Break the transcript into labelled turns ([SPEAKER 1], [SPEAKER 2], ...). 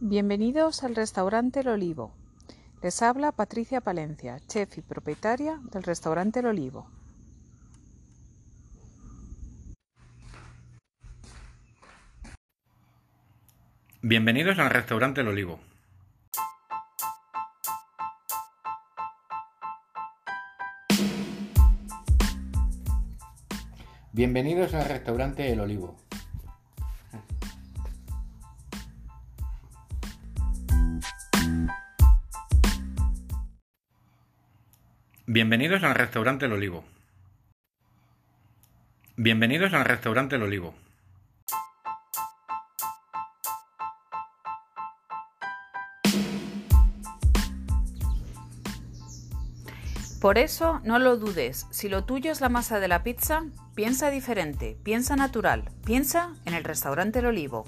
[SPEAKER 1] Bienvenidos al restaurante El Olivo. Les habla Patricia Palencia, chef y propietaria del restaurante El Olivo.
[SPEAKER 2] Bienvenidos al restaurante El Olivo. Bienvenidos al restaurante El Olivo. Bienvenidos al restaurante El Olivo. Bienvenidos al restaurante El Olivo.
[SPEAKER 1] Por eso, no lo dudes, si lo tuyo es la masa de la pizza, piensa diferente, piensa natural, piensa en el restaurante El Olivo.